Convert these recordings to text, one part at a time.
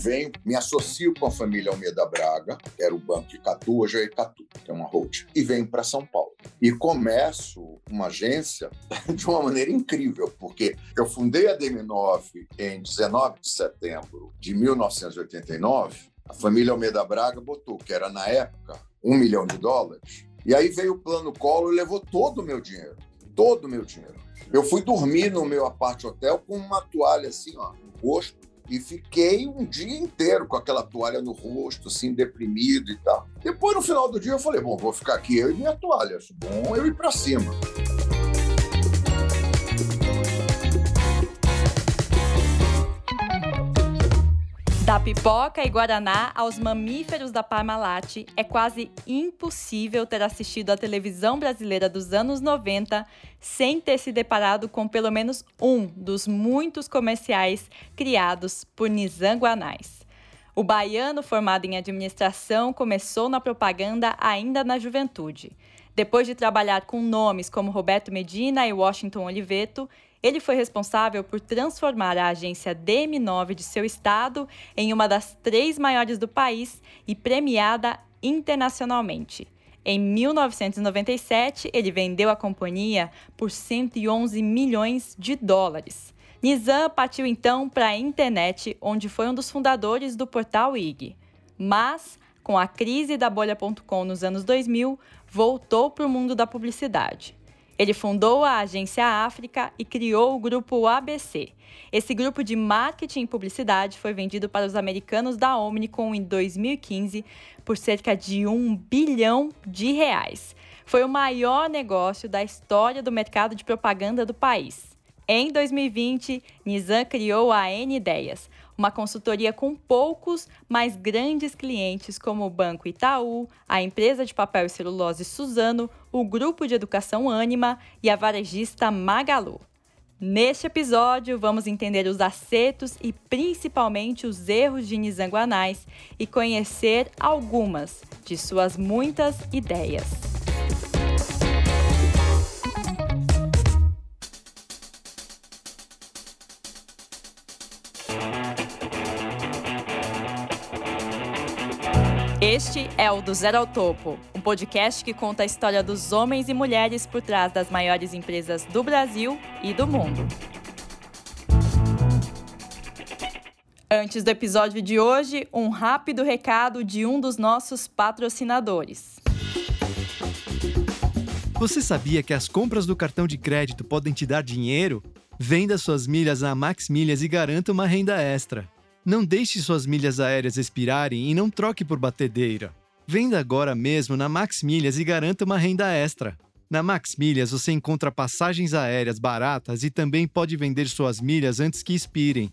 venho, me associo com a família Almeida Braga, que era o Banco Icatu, hoje é Icatu, que é uma holding, e venho para São Paulo. E começo uma agência de uma maneira incrível, porque eu fundei a DM9 em 19 de setembro de 1989, a família Almeida Braga botou, que era na época um milhão de dólares, e aí veio o plano Collor e levou todo o meu dinheiro, todo o meu dinheiro. Eu fui dormir no meu apart hotel com uma toalha assim, ó, no rosto, e fiquei um dia inteiro com aquela toalha no rosto, assim, deprimido e tal. Depois, no final do dia, eu falei, bom, vou ficar aqui eu e minha toalha. Bom eu ir para cima. Da pipoca e guaraná aos mamíferos da Parmalat, é quase impossível ter assistido a televisão brasileira dos anos 90 sem ter se deparado com pelo menos um dos muitos comerciais criados por Nizam Guanais. O baiano formado em administração começou na propaganda ainda na juventude. Depois de trabalhar com nomes como Roberto Medina e Washington Oliveto, ele foi responsável por transformar a agência DM9 de seu estado em uma das três maiores do país e premiada internacionalmente. Em 1997, ele vendeu a companhia por 111 milhões de dólares. Nizam partiu então para a internet, onde foi um dos fundadores do portal IG. Mas, com a crise da bolha.com nos anos 2000, voltou para o mundo da publicidade. Ele fundou a Agência África e criou o grupo ABC. Esse grupo de marketing e publicidade foi vendido para os americanos da Omnicom em 2015 por cerca de um bilhão de reais. Foi o maior negócio da história do mercado de propaganda do país. Em 2020, Nizam criou a N Ideias, uma consultoria com poucos, mas grandes clientes como o Banco Itaú, a empresa de papel e celulose Suzano, o grupo de educação Anima e a varejista Magalu. Neste episódio, vamos entender os acertos e principalmente os erros de Nizanguanais e conhecer algumas de suas muitas ideias. Este é o Do Zero ao Topo, um podcast que conta a história dos homens e mulheres por trás das maiores empresas do Brasil e do mundo. Antes do episódio de hoje, um rápido recado de um dos nossos patrocinadores. Você sabia que as compras do cartão de crédito podem te dar dinheiro? Venda suas milhas na Max Milhas e garanta uma renda extra. Não deixe suas milhas aéreas expirarem e não troque por batedeira. Venda agora mesmo na Max Milhas e garanta uma renda extra. Na Max Milhas você encontra passagens aéreas baratas e também pode vender suas milhas antes que expirem.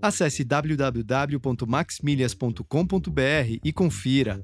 Acesse www.maxmilhas.com.br e confira.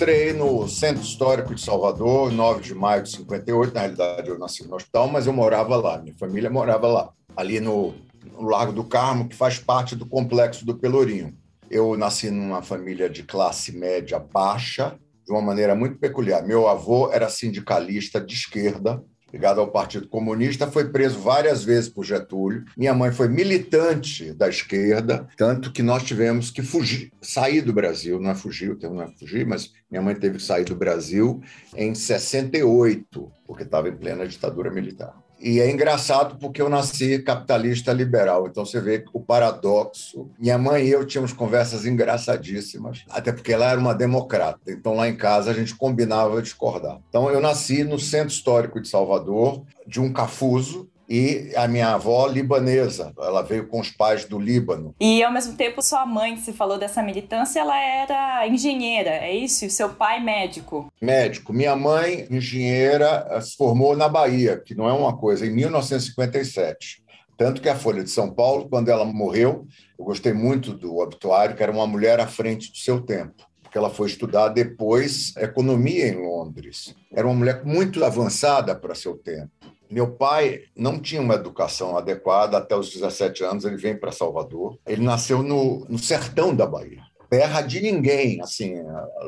Estreiei no Centro Histórico de Salvador, 9 de maio de 58. Na realidade, eu nasci no hospital, mas eu morava lá, minha família morava lá, ali no, no Largo do Carmo, que faz parte do complexo do Pelourinho. Eu nasci numa família de classe média baixa, de uma maneira muito peculiar. Meu avô era sindicalista de esquerda, ligado ao Partido Comunista, foi preso várias vezes por Getúlio. Minha mãe foi militante da esquerda, tanto que nós tivemos que fugir, sair do Brasil, não é fugir, o termo não é fugir, mas minha mãe teve que sair do Brasil em 68, porque estava em plena ditadura militar. E é engraçado porque eu nasci capitalista liberal, então você vê o paradoxo. Minha mãe e eu tínhamos conversas engraçadíssimas, até porque ela era uma democrata, então lá em casa a gente combinava discordar. Então eu nasci no Centro Histórico de Salvador, de um cafuso, e a minha avó libanesa. Ela veio com os pais do Líbano. E ao mesmo tempo, sua mãe, que se falou dessa militância, ela era engenheira, é isso? E seu pai médico? Médico. Minha mãe, engenheira, se formou na Bahia, que não é uma coisa, em 1957. Tanto que a Folha de São Paulo, quando ela morreu, eu gostei muito do obituário, que era uma mulher à frente do seu tempo porque ela foi estudar depois economia em Londres. Era uma mulher muito avançada para seu tempo Meu pai não tinha uma educação adequada até os 17 anos, ele vem para Salvador. Ele nasceu no, no sertão da Bahia terra de ninguém, assim,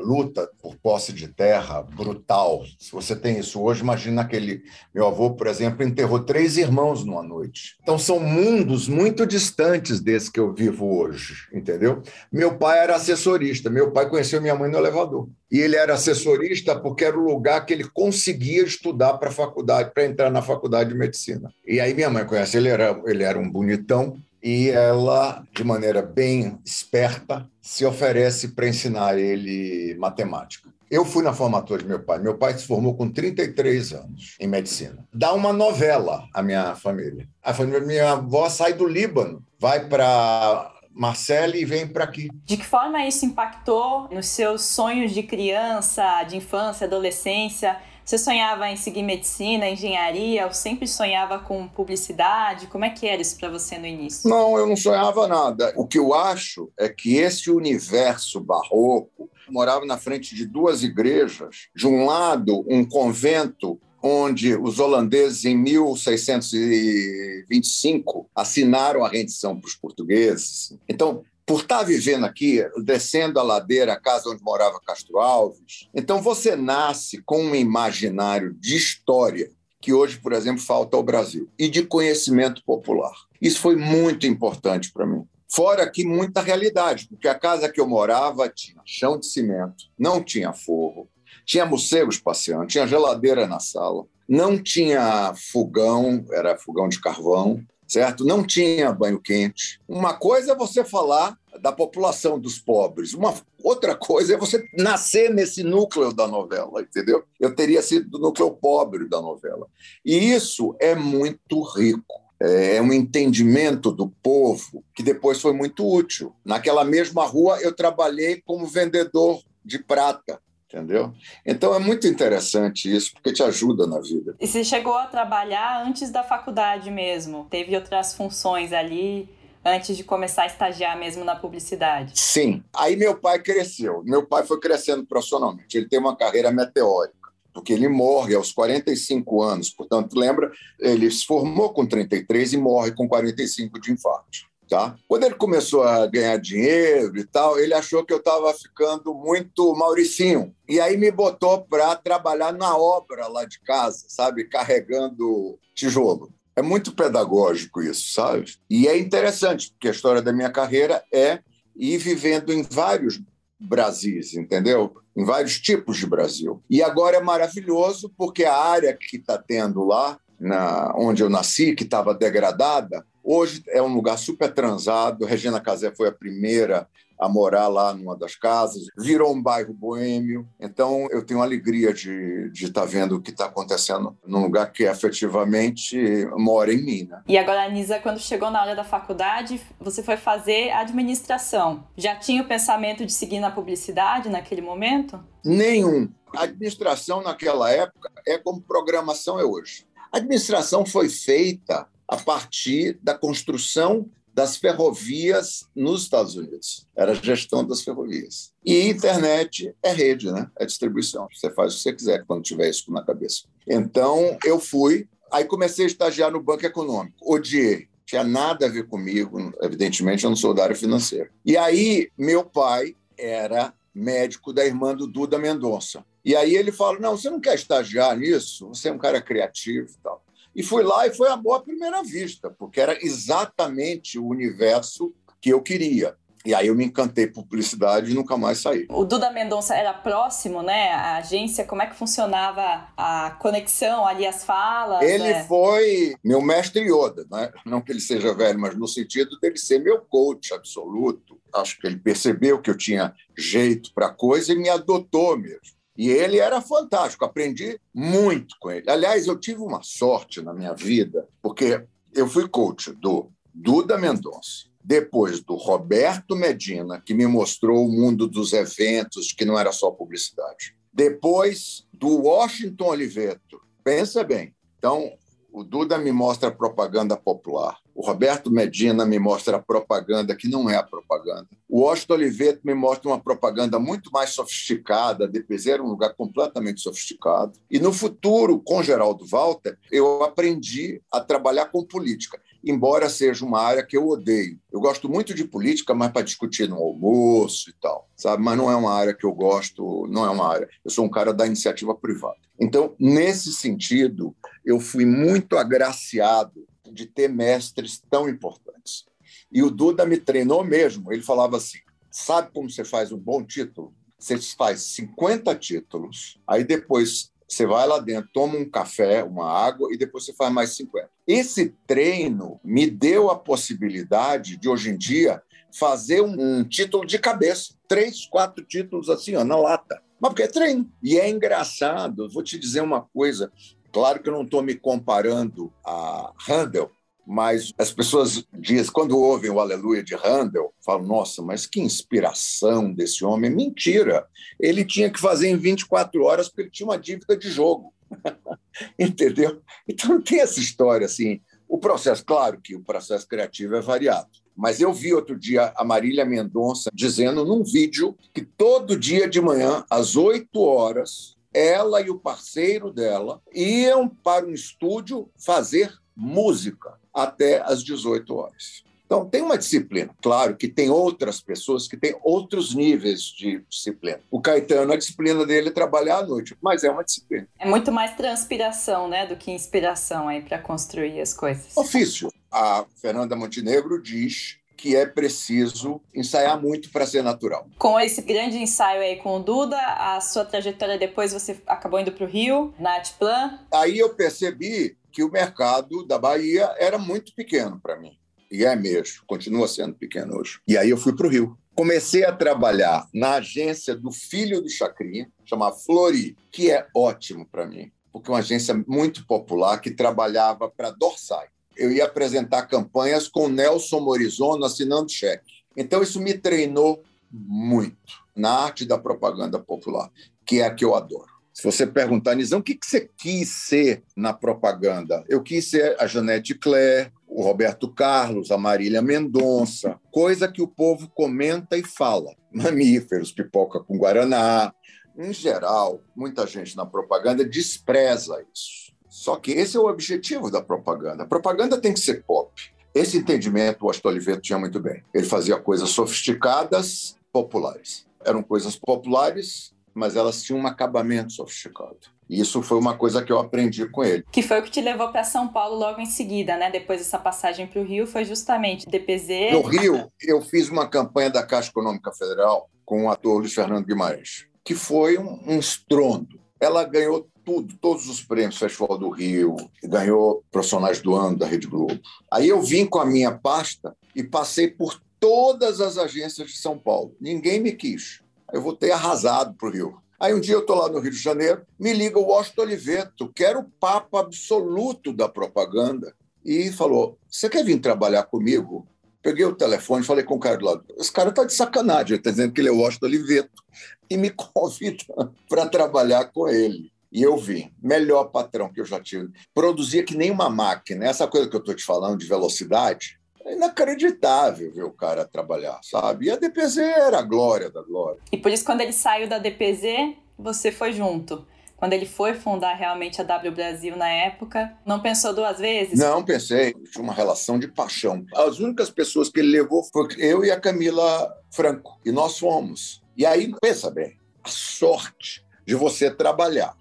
luta por posse de terra brutal. Se você tem isso hoje, imagina aquele meu avô, por exemplo, enterrou três irmãos numa noite. Então são mundos muito distantes desse que eu vivo hoje, entendeu? Meu pai era assessorista, meu pai conheceu minha mãe no elevador. E ele era assessorista porque era o lugar que ele conseguia estudar para faculdade, para entrar na faculdade de medicina. E aí minha mãe conhece, ele era, ele era um bonitão, e ela, de maneira bem esperta, se oferece para ensinar ele matemática. Eu fui na formatura de meu pai. Meu pai se formou com 33 anos em medicina. Dá uma novela à minha família. A família minha avó sai do Líbano, vai para Marcele e vem para aqui. De que forma isso impactou nos seus sonhos de criança, de infância, adolescência? Você sonhava em seguir medicina, engenharia, ou sempre sonhava com publicidade? Como é que era isso para você no início? Não, eu não sonhava nada. O que eu acho é que esse universo barroco morava na frente de duas igrejas. De um lado, um convento onde os holandeses, em 1625, assinaram a rendição para os portugueses. Então, por estar vivendo aqui, descendo a ladeira, a casa onde morava Castro Alves. Então você nasce com um imaginário de história que hoje, por exemplo, falta ao Brasil e de conhecimento popular. Isso foi muito importante para mim. Fora aqui muita realidade, porque a casa que eu morava tinha chão de cimento, não tinha forro, tinha morcegos passeando, tinha geladeira na sala, não tinha fogão, era fogão de carvão, certo? Não tinha banho quente. Uma coisa é você falar da população dos pobres, uma outra coisa é você nascer nesse núcleo da novela, entendeu? Eu teria sido do núcleo pobre da novela. E isso é muito rico. É um entendimento do povo que depois foi muito útil. Naquela mesma rua, eu trabalhei como vendedor de prata entendeu? Então é muito interessante isso, porque te ajuda na vida. E você chegou a trabalhar antes da faculdade mesmo? Teve outras funções ali? Antes de começar a estagiar mesmo na publicidade? Sim. Aí meu pai cresceu. Meu pai foi crescendo profissionalmente. Ele tem uma carreira meteórica porque ele morre aos 45 anos. Portanto, lembra, ele se formou com 33 e morre com 45 de infarto. Tá? Quando ele começou a ganhar dinheiro e tal, ele achou que eu estava ficando muito Mauricinho. E aí me botou para trabalhar na obra lá de casa, sabe? Carregando tijolo. É muito pedagógico isso, sabe? E é interessante, porque a história da minha carreira é ir vivendo em vários Brasis, entendeu? Em vários tipos de Brasil. E agora é maravilhoso, porque a área que está tendo lá, na, onde eu nasci, que estava degradada, Hoje é um lugar super transado. Regina Casé foi a primeira a morar lá numa das casas. Virou um bairro boêmio. Então, eu tenho alegria de estar tá vendo o que está acontecendo num lugar que efetivamente mora em mim. Né? E agora, Nisa, quando chegou na hora da faculdade, você foi fazer administração. Já tinha o pensamento de seguir na publicidade naquele momento? Nenhum. A administração naquela época é como programação é hoje. A administração foi feita a partir da construção das ferrovias nos Estados Unidos. Era a gestão das ferrovias. E internet é rede, né? É distribuição. Você faz o que você quiser quando tiver isso na cabeça. Então, eu fui, aí comecei a estagiar no Banco Econômico. Odiei. Tinha nada a ver comigo, evidentemente eu não sou da área financeira. E aí, meu pai era médico da irmã do Duda Mendonça. E aí ele fala: Não, você não quer estagiar nisso? Você é um cara criativo e tal. E fui lá e foi amor à primeira vista, porque era exatamente o universo que eu queria. E aí eu me encantei por publicidade e nunca mais saí. O Duda Mendonça era próximo, né? A agência, como é que funcionava a conexão ali, as falas? Ele né? foi meu mestre Yoda, né? não que ele seja velho, mas no sentido dele ser meu coach absoluto. Acho que ele percebeu que eu tinha jeito para coisa e me adotou mesmo. E ele era fantástico, aprendi muito com ele. Aliás, eu tive uma sorte na minha vida, porque eu fui coach do Duda Mendonça, depois do Roberto Medina, que me mostrou o mundo dos eventos, que não era só publicidade. Depois do Washington Oliveto. Pensa bem. Então, O Duda me mostra propaganda popular. O Roberto Medina me mostra propaganda que não é a propaganda. O Washington Oliveto me mostra uma propaganda muito mais sofisticada. A DPZ era um lugar completamente sofisticado. E no futuro, com Geraldo Walter, eu aprendi a trabalhar com política embora seja uma área que eu odeio. Eu gosto muito de política, mas para discutir no almoço e tal, sabe? Mas não é uma área que eu gosto, não é uma área. Eu sou um cara da iniciativa privada. Então, nesse sentido, eu fui muito agraciado de ter mestres tão importantes. E o Duda me treinou mesmo. Ele falava assim: sabe como você faz um bom título? Você faz 50 títulos, aí depois você vai lá dentro, toma um café, uma água e depois você faz mais 50. Esse treino me deu a possibilidade de, hoje em dia, fazer um, um título de cabeça. Três, quatro títulos assim, ó, na lata. Mas porque é treino. E é engraçado, vou te dizer uma coisa. Claro que eu não estou me comparando a Handel, mas as pessoas dizem, quando ouvem o Aleluia de Handel, falam: nossa, mas que inspiração desse homem. Mentira! Ele tinha que fazer em 24 horas porque ele tinha uma dívida de jogo. Entendeu? Então tem essa história assim. O processo, claro que o processo criativo é variado. Mas eu vi outro dia a Marília Mendonça dizendo num vídeo que todo dia de manhã, às 8 horas, ela e o parceiro dela iam para um estúdio fazer música até às 18 horas. Então, tem uma disciplina. Claro que tem outras pessoas que têm outros níveis de disciplina. O Caetano, a disciplina dele é trabalhar à noite, mas é uma disciplina. É muito mais transpiração, né, do que inspiração aí para construir as coisas. Ofício. A Fernanda Montenegro diz que é preciso ensaiar muito para ser natural. Com esse grande ensaio aí com o Duda, a sua trajetória depois você acabou indo para o Rio, na Atplan. Aí eu percebi que o mercado da Bahia era muito pequeno para mim. E é mesmo, continua sendo pequeno hoje. E aí eu fui para o Rio. Comecei a trabalhar na agência do filho do Chacrinha, chamada Flori, que é ótimo para mim, porque é uma agência muito popular que trabalhava para Dorsai. Eu ia apresentar campanhas com Nelson Morizono assinando cheque. Então isso me treinou muito na arte da propaganda popular, que é a que eu adoro. Se você perguntar, Nizão, o que você quis ser na propaganda? Eu quis ser a Janete Claire, o Roberto Carlos, a Marília Mendonça, coisa que o povo comenta e fala. Mamíferos, pipoca com guaraná. Em geral, muita gente na propaganda despreza isso. Só que esse é o objetivo da propaganda. A propaganda tem que ser pop. Esse entendimento o Astor Oliveto tinha muito bem. Ele fazia coisas sofisticadas, populares. Eram coisas populares mas elas tinham um acabamento sofisticado. E isso foi uma coisa que eu aprendi com ele. Que foi o que te levou para São Paulo logo em seguida, né? Depois dessa passagem para o Rio, foi justamente DPZ. No Rio, eu fiz uma campanha da Caixa Econômica Federal com o ator Luiz Fernando Guimarães, que foi um, um estrondo. Ela ganhou tudo, todos os prêmios Festival do Rio, ganhou Profissionais do Ano da Rede Globo. Aí eu vim com a minha pasta e passei por todas as agências de São Paulo. Ninguém me quis eu vou ter arrasado para o Rio. Aí um dia eu estou lá no Rio de Janeiro, me liga o Washington Oliveto, que era o papo absoluto da propaganda, e falou: Você quer vir trabalhar comigo? Peguei o telefone, falei com o cara do lado. Esse cara está de sacanagem, ele está dizendo que ele é o Washington Oliveto. E me convida para trabalhar com ele. E eu vim, melhor patrão que eu já tive. Produzia que nem uma máquina. Essa coisa que eu estou te falando de velocidade, inacreditável ver o cara trabalhar, sabe? E a DPZ era a glória da glória. E por isso, quando ele saiu da DPZ, você foi junto. Quando ele foi fundar realmente a W Brasil na época, não pensou duas vezes? Não, pensei. Tinha uma relação de paixão. As únicas pessoas que ele levou foram eu e a Camila Franco. E nós fomos. E aí, pensa bem, a sorte de você trabalhar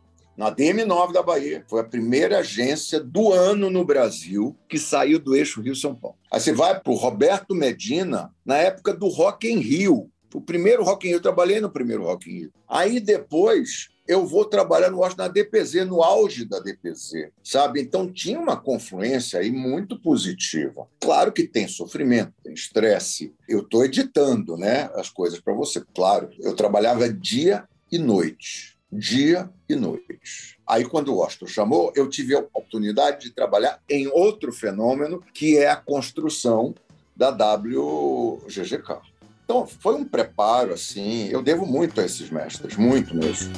na DM9 da Bahia. Foi a primeira agência do ano no Brasil que saiu do eixo Rio-São Paulo. Aí você vai para o Roberto Medina, na época do Rock em Rio. O primeiro Rock in Rio, eu trabalhei no primeiro Rock in Rio. Aí depois eu vou trabalhar no na DPZ, no auge da DPZ, sabe? Então tinha uma confluência aí muito positiva. Claro que tem sofrimento, tem estresse. Eu estou editando, né, as coisas para você. Claro, eu trabalhava dia e noite dia e noite. Aí, quando o Washington chamou, eu tive a oportunidade de trabalhar em outro fenômeno, que é a construção da WGGK. Então, foi um preparo, assim, eu devo muito a esses mestres, muito mesmo.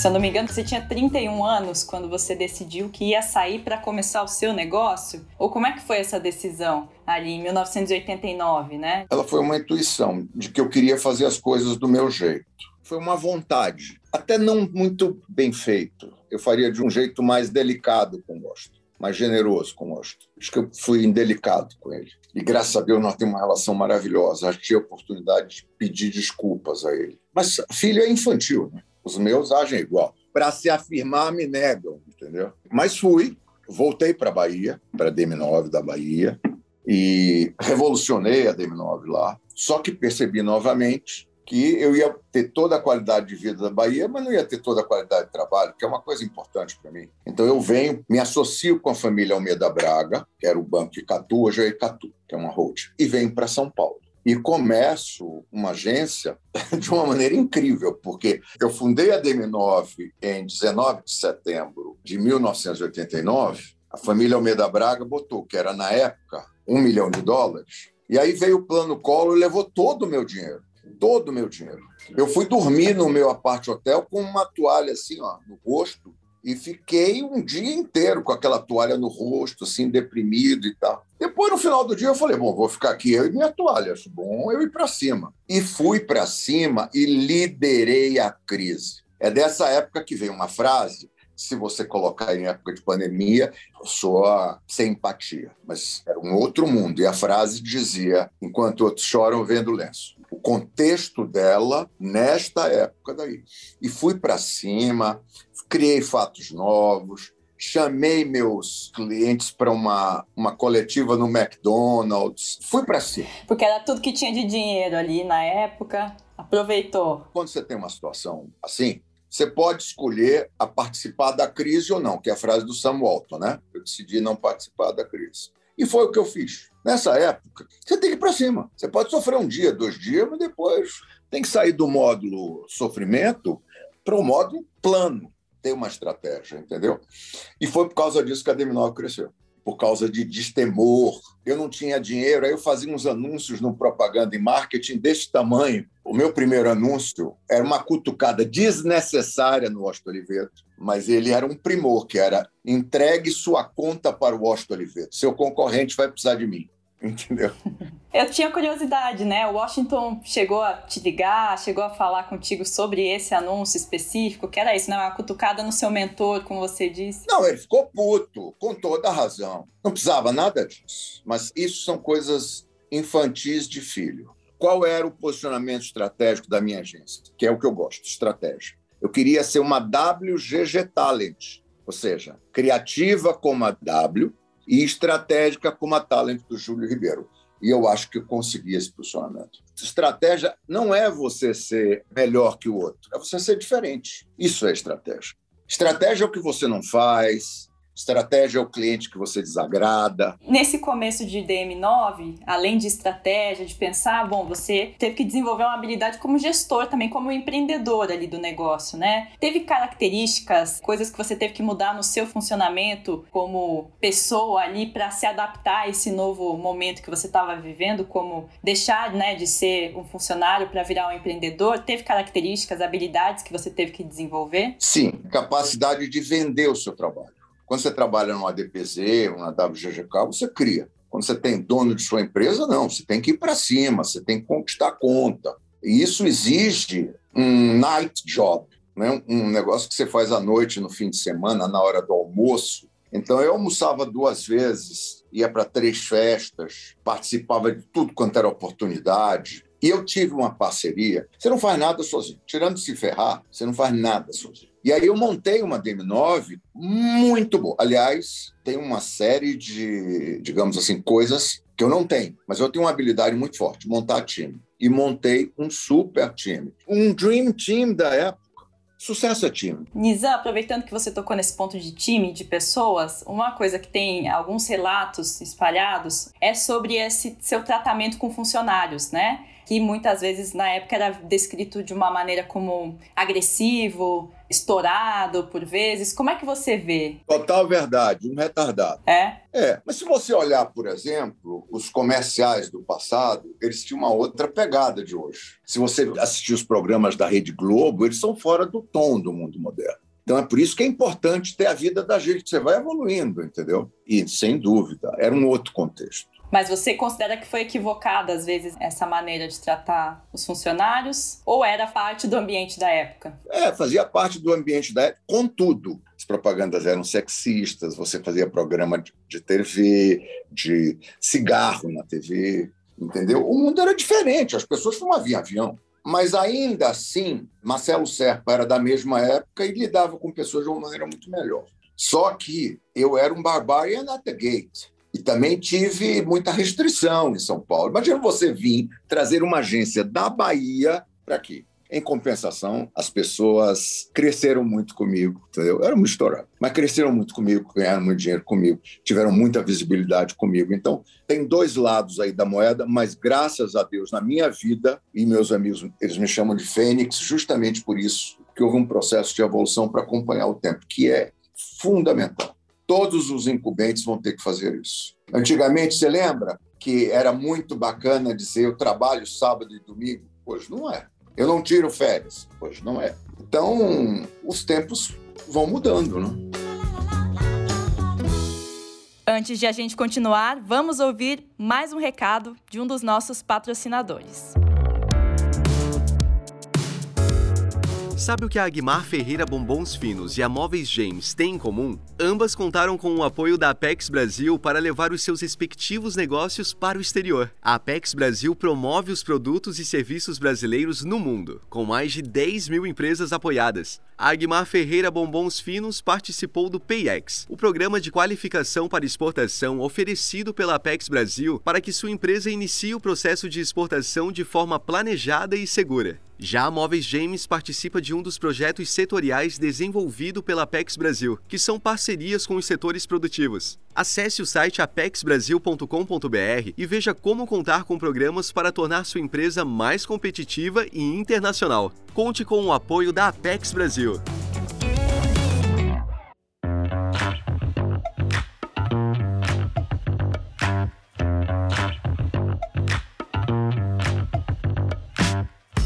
Se eu não me engano, você tinha 31 anos quando você decidiu que ia sair para começar o seu negócio? Ou como é que foi essa decisão ali em 1989, né? Ela foi uma intuição de que eu queria fazer as coisas do meu jeito. Foi uma vontade, até não muito bem feito. Eu faria de um jeito mais delicado com gosto mais generoso com o Washington. Acho que eu fui indelicado com ele. E graças a Deus nós temos uma relação maravilhosa. Acho que a oportunidade de pedir desculpas a ele. Mas filho é infantil, né? Os meus agem igual. Para se afirmar, me negam, entendeu? Mas fui, voltei para a Bahia, para a DM9 da Bahia, e revolucionei a DM9 lá. Só que percebi novamente que eu ia ter toda a qualidade de vida da Bahia, mas não ia ter toda a qualidade de trabalho, que é uma coisa importante para mim. Então eu venho, me associo com a família Almeida Braga, que era o banco de Catu, hoje é Icatu, que é uma holding, e venho para São Paulo. E começo uma agência de uma maneira incrível, porque eu fundei a DM9 em 19 de setembro de 1989. A família Almeida Braga botou, que era na época, um milhão de dólares. E aí veio o plano Collor e levou todo o meu dinheiro todo o meu dinheiro. Eu fui dormir no meu apart hotel com uma toalha assim, ó, no rosto, e fiquei um dia inteiro com aquela toalha no rosto, assim, deprimido e tal. Depois, no final do dia, eu falei: bom, vou ficar aqui eu e minha toalha, acho bom eu ir para cima. E fui para cima e liderei a crise. É dessa época que vem uma frase se você colocar em época de pandemia, soa sem empatia. Mas era um outro mundo. E a frase dizia: enquanto outros choram, vendo lenço. Contexto dela nesta época daí. E fui para cima, criei fatos novos, chamei meus clientes para uma, uma coletiva no McDonald's, fui para cima. Porque era tudo que tinha de dinheiro ali na época, aproveitou. Quando você tem uma situação assim, você pode escolher a participar da crise ou não, que é a frase do Sam Walton, né? Eu decidi não participar da crise. E foi o que eu fiz. Nessa época, você tem que ir para cima. Você pode sofrer um dia, dois dias, mas depois tem que sair do módulo sofrimento para o módulo plano. Tem uma estratégia, entendeu? E foi por causa disso que a Deminol cresceu por causa de destemor. Eu não tinha dinheiro, aí eu fazia uns anúncios no propaganda e marketing deste tamanho. O meu primeiro anúncio era uma cutucada desnecessária no Washington Oliveto, mas ele era um primor, que era entregue sua conta para o Washington Oliveto. Seu concorrente vai precisar de mim. Entendeu? Eu tinha curiosidade, né? O Washington chegou a te ligar, chegou a falar contigo sobre esse anúncio específico, que era isso, né? Uma cutucada no seu mentor, como você disse. Não, ele ficou puto, com toda a razão. Não precisava nada disso. Mas isso são coisas infantis de filho. Qual era o posicionamento estratégico da minha agência? Que é o que eu gosto, estratégia. Eu queria ser uma WGG Talent, ou seja, criativa como a W, e estratégica como a Talent do Júlio Ribeiro. E eu acho que eu consegui esse posicionamento. Estratégia não é você ser melhor que o outro, é você ser diferente. Isso é estratégia. Estratégia é o que você não faz, Estratégia é o cliente que você desagrada. Nesse começo de DM9, além de estratégia, de pensar, bom, você teve que desenvolver uma habilidade como gestor, também como empreendedor ali do negócio, né? Teve características, coisas que você teve que mudar no seu funcionamento como pessoa ali para se adaptar a esse novo momento que você estava vivendo, como deixar, né, de ser um funcionário para virar um empreendedor? Teve características, habilidades que você teve que desenvolver? Sim, capacidade de vender o seu trabalho. Quando você trabalha numa DPZ, uma WGGK, você cria. Quando você tem dono de sua empresa, não. Você tem que ir para cima, você tem que conquistar a conta. E isso exige um night job, né? um negócio que você faz à noite, no fim de semana, na hora do almoço. Então, eu almoçava duas vezes, ia para três festas, participava de tudo quanto era oportunidade. E eu tive uma parceria. Você não faz nada sozinho. Tirando se ferrar, você não faz nada sozinho. E aí eu montei uma DM9 muito boa. Aliás, tem uma série de, digamos assim, coisas que eu não tenho, mas eu tenho uma habilidade muito forte, montar time. E montei um super time. Um dream team da época. Sucesso é time. Nizam, aproveitando que você tocou nesse ponto de time, de pessoas, uma coisa que tem alguns relatos espalhados é sobre esse seu tratamento com funcionários, né? Que muitas vezes na época era descrito de uma maneira como agressivo, estourado por vezes. Como é que você vê? Total verdade, um retardado. É? É, mas se você olhar, por exemplo, os comerciais do passado, eles tinham uma outra pegada de hoje. Se você assistir os programas da Rede Globo, eles são fora do tom do mundo moderno. Então é por isso que é importante ter a vida da gente, você vai evoluindo, entendeu? E sem dúvida, era um outro contexto. Mas você considera que foi equivocada, às vezes, essa maneira de tratar os funcionários? Ou era parte do ambiente da época? É, fazia parte do ambiente da época, contudo. As propagandas eram sexistas, você fazia programa de TV, de cigarro na TV, entendeu? O mundo era diferente, as pessoas fumavam avião. Mas ainda assim, Marcelo Serpa era da mesma época e lidava com pessoas de uma maneira muito melhor. Só que eu era um barbarian at the gate. E também tive muita restrição em São Paulo. Imagina você vir trazer uma agência da Bahia para aqui. Em compensação, as pessoas cresceram muito comigo, entendeu? Era muito estourado, mas cresceram muito comigo, ganharam muito dinheiro comigo, tiveram muita visibilidade comigo. Então, tem dois lados aí da moeda, mas graças a Deus, na minha vida, e meus amigos, eles me chamam de Fênix, justamente por isso que houve um processo de evolução para acompanhar o tempo, que é fundamental. Todos os incumbentes vão ter que fazer isso. Antigamente, você lembra que era muito bacana dizer eu trabalho sábado e domingo? Hoje não é. Eu não tiro férias. Hoje não é. Então, os tempos vão mudando, né? Antes de a gente continuar, vamos ouvir mais um recado de um dos nossos patrocinadores. Sabe o que a Aguimar Ferreira Bombons Finos e a Móveis James têm em comum? Ambas contaram com o apoio da Apex Brasil para levar os seus respectivos negócios para o exterior. A Apex Brasil promove os produtos e serviços brasileiros no mundo, com mais de 10 mil empresas apoiadas. A Aguimar Ferreira Bombons Finos participou do PayEx, o programa de qualificação para exportação oferecido pela Apex Brasil para que sua empresa inicie o processo de exportação de forma planejada e segura. Já a Móveis James participa de um dos projetos setoriais desenvolvido pela Apex Brasil, que são parcerias com os setores produtivos. Acesse o site apexbrasil.com.br e veja como contar com programas para tornar sua empresa mais competitiva e internacional. Conte com o apoio da Apex Brasil.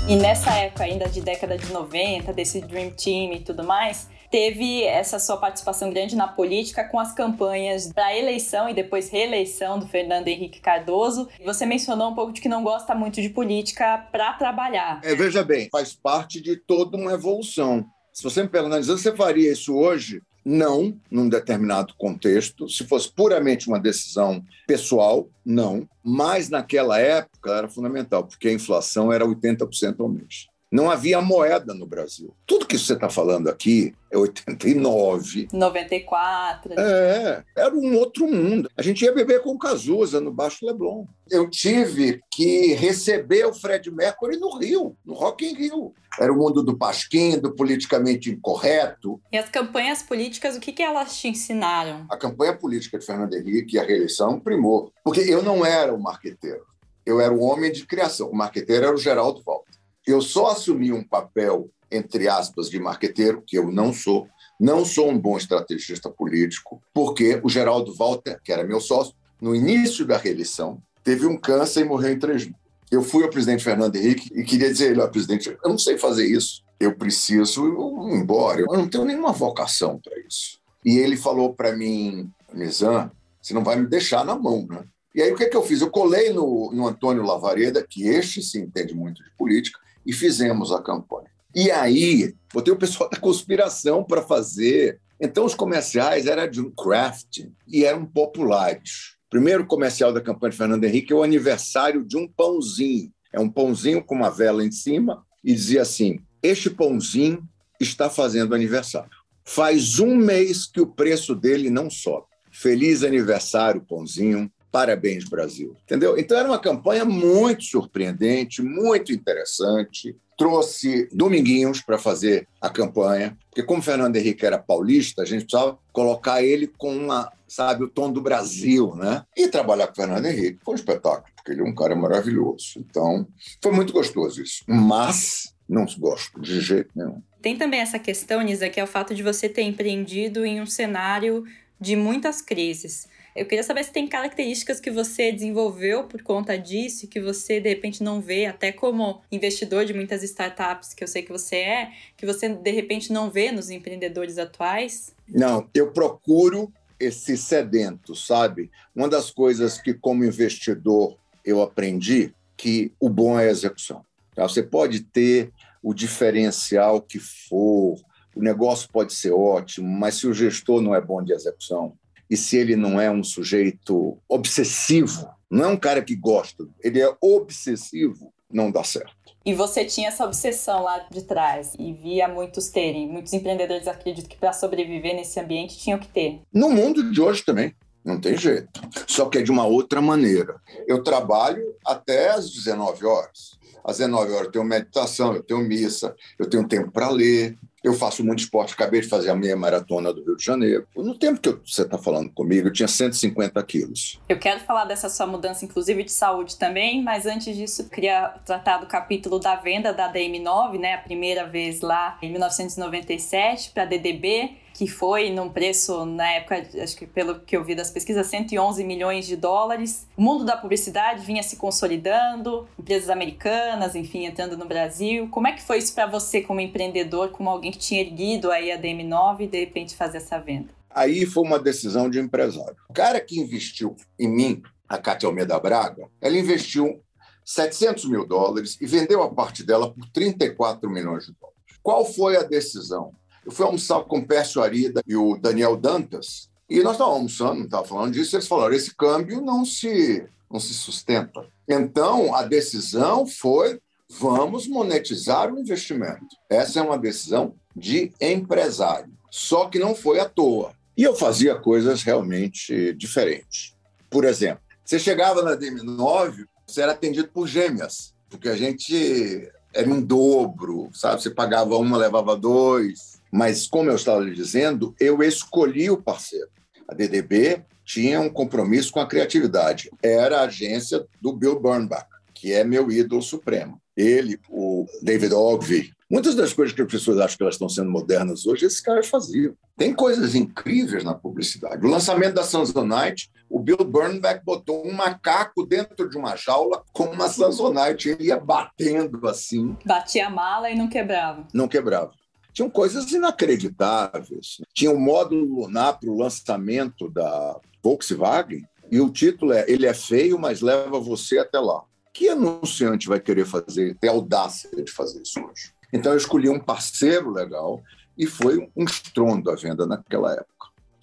E nessa época ainda de década de 90, desse Dream Team e tudo mais, teve essa sua participação grande na política com as campanhas para eleição e depois reeleição do Fernando Henrique Cardoso. Você mencionou um pouco de que não gosta muito de política para trabalhar. É, veja bem, faz parte de toda uma evolução. Se você me perguntar, você faria isso hoje? Não, num determinado contexto. Se fosse puramente uma decisão pessoal, não. Mas naquela época era fundamental, porque a inflação era 80% ao mês. Não havia moeda no Brasil. Tudo que você está falando aqui é 89. 94. É, era um outro mundo. A gente ia beber com Cazuza no Baixo Leblon. Eu tive que receber o Fred Mercury no Rio, no Rock in Rio. Era o mundo do pasquim, do politicamente incorreto. E as campanhas políticas, o que, que elas te ensinaram? A campanha política de Fernando Henrique e a reeleição primou. Porque eu não era o marqueteiro. Eu era o homem de criação. O marqueteiro era o Geraldo Walter. Eu só assumi um papel, entre aspas, de marqueteiro, que eu não sou, não sou um bom estrategista político, porque o Geraldo Walter, que era meu sócio, no início da reeleição, teve um câncer e morreu em três meses. Eu fui ao presidente Fernando Henrique e queria dizer ele, ó, presidente, eu não sei fazer isso, eu preciso ir embora, eu não tenho nenhuma vocação para isso. E ele falou para mim, Nizam, você não vai me deixar na mão, né? E aí o que, é que eu fiz? Eu colei no, no Antônio Lavareda, que este se entende muito de política, e fizemos a campanha. E aí, botei o pessoal da conspiração para fazer. Então, os comerciais eram de um craft e eram populares. Primeiro comercial da campanha de Fernando Henrique é o aniversário de um pãozinho. É um pãozinho com uma vela em cima e dizia assim: Este pãozinho está fazendo aniversário. Faz um mês que o preço dele não sobe. Feliz aniversário, pãozinho. Parabéns, Brasil. Entendeu? Então era uma campanha muito surpreendente, muito interessante. Trouxe Dominguinhos para fazer a campanha, porque como Fernando Henrique era paulista, a gente precisava colocar ele com uma, sabe, o tom do Brasil, né? E trabalhar com Fernando Henrique foi um espetáculo, porque ele é um cara maravilhoso. Então, foi muito gostoso isso. Mas não gosto de jeito nenhum. Tem também essa questão, Nisa, que é o fato de você ter empreendido em um cenário de muitas crises. Eu queria saber se tem características que você desenvolveu por conta disso, que você de repente não vê, até como investidor de muitas startups, que eu sei que você é, que você de repente não vê nos empreendedores atuais? Não, eu procuro esse sedento, sabe? Uma das coisas que, como investidor, eu aprendi que o bom é a execução. Tá? Você pode ter o diferencial que for, o negócio pode ser ótimo, mas se o gestor não é bom de execução, e se ele não é um sujeito obsessivo, não é um cara que gosta, ele é obsessivo, não dá certo. E você tinha essa obsessão lá de trás e via muitos terem, muitos empreendedores acredito que para sobreviver nesse ambiente tinham que ter. No mundo de hoje também. Não tem jeito. Só que é de uma outra maneira. Eu trabalho até às 19 horas. Às 19 horas eu tenho meditação, eu tenho missa, eu tenho tempo para ler, eu faço muito esporte, acabei de fazer a meia maratona do Rio de Janeiro. No tempo que você está falando comigo, eu tinha 150 quilos. Eu quero falar dessa sua mudança, inclusive de saúde também, mas antes disso, queria tratar do capítulo da venda da DM9, né? A primeira vez lá em 1997 para a DDB que foi num preço, na época, acho que pelo que eu vi das pesquisas, 111 milhões de dólares. O mundo da publicidade vinha se consolidando, empresas americanas, enfim, entrando no Brasil. Como é que foi isso para você como empreendedor, como alguém que tinha erguido aí a DM9 e de repente fazer essa venda? Aí foi uma decisão de empresário. O cara que investiu em mim, a Cátia Almeida Braga, ela investiu 700 mil dólares e vendeu a parte dela por 34 milhões de dólares. Qual foi a decisão? Eu fui almoçar com o Pércio Arida e o Daniel Dantas, e nós estávamos almoçando, estava falando disso, e eles falaram: esse câmbio não se, não se sustenta. Então, a decisão foi: vamos monetizar o investimento. Essa é uma decisão de empresário. Só que não foi à toa. E eu fazia coisas realmente diferentes. Por exemplo, você chegava na DM9, você era atendido por gêmeas, porque a gente era um dobro, sabe? Você pagava uma, levava dois. Mas, como eu estava lhe dizendo, eu escolhi o parceiro. A DDB tinha um compromisso com a criatividade. Era a agência do Bill Burnbach, que é meu ídolo supremo. Ele, o David Ogilvy. Muitas das coisas que as pessoas acham que elas estão sendo modernas hoje, esses caras faziam. Tem coisas incríveis na publicidade. O lançamento da Samsonite, o Bill Burnback botou um macaco dentro de uma jaula com uma Samsonite. Ele ia batendo assim. Batia a mala e não quebrava. Não quebrava tinham coisas inacreditáveis. Tinha um módulo lunar para o lançamento da Volkswagen, e o título é Ele é feio, mas leva você até lá. Que anunciante vai querer fazer, ter audácia de fazer isso hoje? Então eu escolhi um parceiro legal e foi um estrondo a venda naquela época